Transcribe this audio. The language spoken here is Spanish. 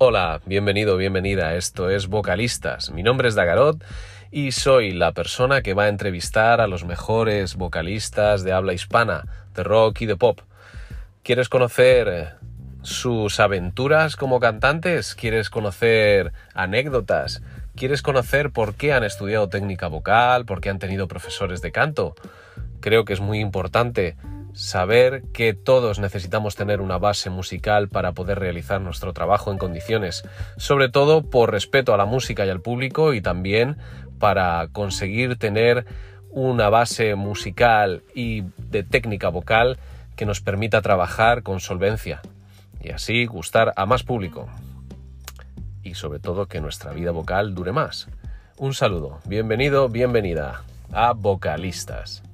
Hola, bienvenido, bienvenida. Esto es Vocalistas. Mi nombre es Dagarot y soy la persona que va a entrevistar a los mejores vocalistas de habla hispana, de rock y de pop. ¿Quieres conocer eh, sus aventuras como cantantes? ¿Quieres conocer anécdotas? ¿Quieres conocer por qué han estudiado técnica vocal? ¿Por qué han tenido profesores de canto? Creo que es muy importante saber que todos necesitamos tener una base musical para poder realizar nuestro trabajo en condiciones, sobre todo por respeto a la música y al público y también para conseguir tener una base musical y de técnica vocal que nos permita trabajar con solvencia y así gustar a más público y sobre todo que nuestra vida vocal dure más. Un saludo, bienvenido, bienvenida a Vocalistas.